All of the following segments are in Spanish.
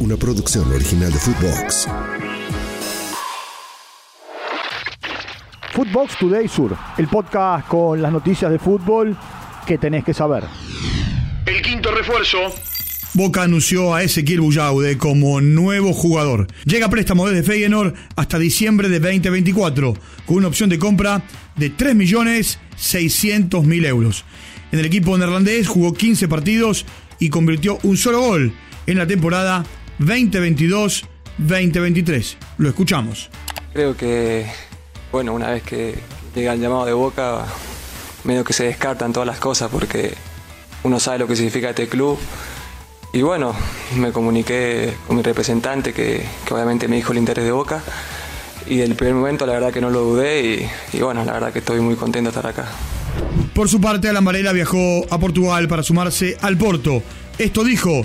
una producción original de Footbox. Footbox Today Sur, el podcast con las noticias de fútbol que tenés que saber. El quinto refuerzo. Boca anunció a Ezequiel Bullaude como nuevo jugador. Llega a préstamo desde Feyenoord hasta diciembre de 2024, con una opción de compra de 3.600.000 euros. En el equipo neerlandés jugó 15 partidos y convirtió un solo gol en la temporada 2022-2023. Lo escuchamos. Creo que, bueno, una vez que llega el llamado de Boca, medio que se descartan todas las cosas porque uno sabe lo que significa este club. Y bueno, me comuniqué con mi representante que, obviamente me dijo el interés de Boca. Y del primer momento la verdad que no lo dudé y, bueno, la verdad que estoy muy contento de estar acá. Por su parte, Alan Varela viajó a Portugal para sumarse al Porto. Esto dijo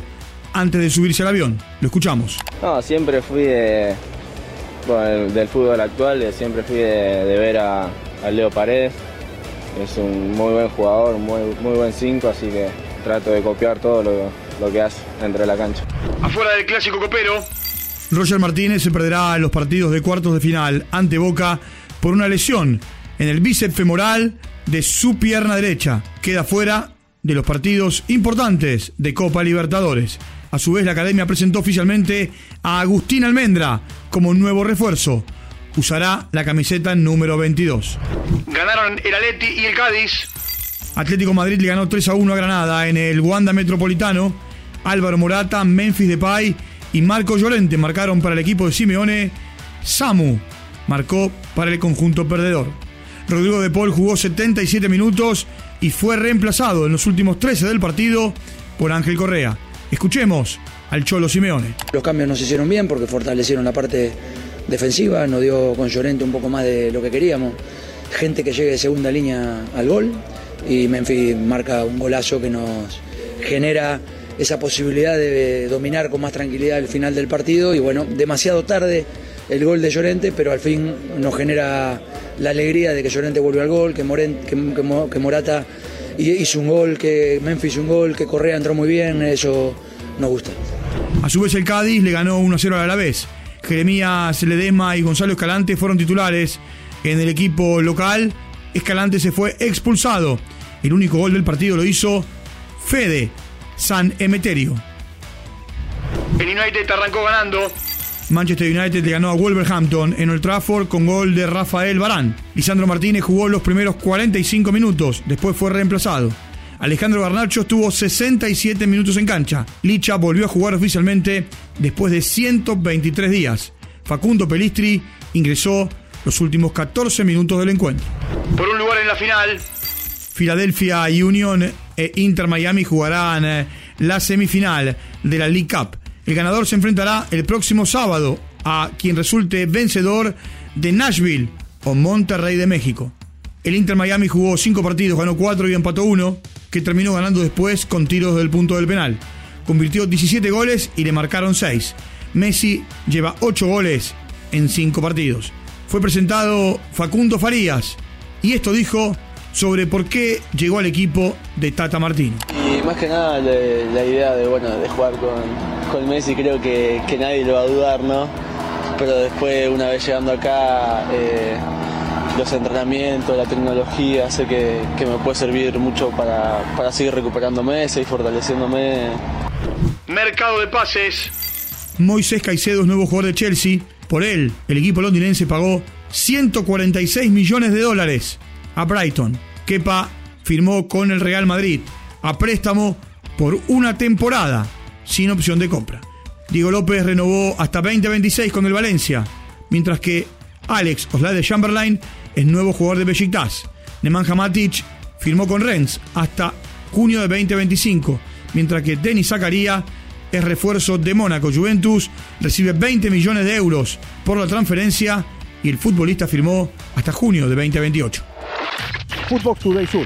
antes de subirse al avión. Lo escuchamos. No, siempre fui de, del fútbol actual, siempre fui de, ver a, Leo Paredes. Es un muy buen jugador, muy, muy buen 5, así que trato de copiar todo lo, lo que hace dentro de la cancha. Afuera del clásico copero. Roger Martínez se perderá en los partidos de cuartos de final ante Boca por una lesión en el bíceps femoral de su pierna derecha. Queda fuera de los partidos importantes de Copa Libertadores. A su vez, la academia presentó oficialmente a Agustín Almendra como nuevo refuerzo. Usará la camiseta número 22. Ganaron el Atleti y el Cádiz. Atlético Madrid le ganó 3 a 1 a Granada en el Wanda Metropolitano. Álvaro Morata, Memphis Depay y Marco Llorente marcaron para el equipo de Simeone. Samu marcó para el conjunto perdedor. Rodrigo de Paul jugó 77 minutos y fue reemplazado en los últimos 13 del partido por Ángel Correa. Escuchemos al Cholo Simeone. Los cambios nos hicieron bien porque fortalecieron la parte defensiva, nos dio con Llorente un poco más de lo que queríamos. Gente que llegue de segunda línea al gol y Memphis marca un golazo que nos genera esa posibilidad de dominar con más tranquilidad el final del partido y bueno, demasiado tarde el gol de Llorente, pero al fin nos genera la alegría de que Llorente volvió al gol, que, que, Morata hizo un gol, que Memphis hizo un gol, que Correa entró muy bien, eso nos gusta. A su vez el Cádiz le ganó 1-0 a la vez. Jeremías Ledesma y Gonzalo Escalante fueron titulares en el equipo local. Escalante se fue expulsado. El único gol del partido lo hizo Fede San Emeterio. El United arrancó ganando Manchester United le ganó a Wolverhampton en Old Trafford con gol de Rafael Barán. Lisandro Martínez jugó los primeros 45 minutos, después fue reemplazado. Alejandro Garnacho estuvo 67 minutos en cancha. Licha volvió a jugar oficialmente después de 123 días. Facundo Pelistri ingresó los últimos 14 minutos del encuentro. Por un lugar en la final. Philadelphia Union e Inter Miami jugarán eh, la semifinal de la League Cup. El ganador se enfrentará el próximo sábado a quien resulte vencedor de Nashville o Monterrey de México. El Inter Miami jugó cinco partidos, ganó cuatro y empató uno, que terminó ganando después con tiros del punto del penal. Convirtió 17 goles y le marcaron 6. Messi lleva 8 goles en 5 partidos. Fue presentado Facundo Farías y esto dijo sobre por qué llegó al equipo de Tata Martino. Y más que nada la, idea de, bueno, de jugar con, con Messi creo que, nadie lo va a dudar, ¿no? Pero después, una vez llegando acá, eh, los entrenamientos, la tecnología, hace que, me puede servir mucho para, para seguir recuperándome, seguir fortaleciéndome. Mercado de pases. Moisés Caicedo es nuevo jugador de Chelsea. Por él, el equipo londinense pagó 146 millones de dólares a Brighton. Kepa firmó con el Real Madrid a préstamo por una temporada sin opción de compra. Diego López renovó hasta 2026 con el Valencia, mientras que Alex Oslade Chamberlain es nuevo jugador de Besiktas. Nemanja Matic firmó con Rennes hasta junio de 2025, mientras que Denis Zakaria es refuerzo de Mónaco. Juventus recibe 20 millones de euros por la transferencia y el futbolista firmó hasta junio de 2028. Footbox Today Sur.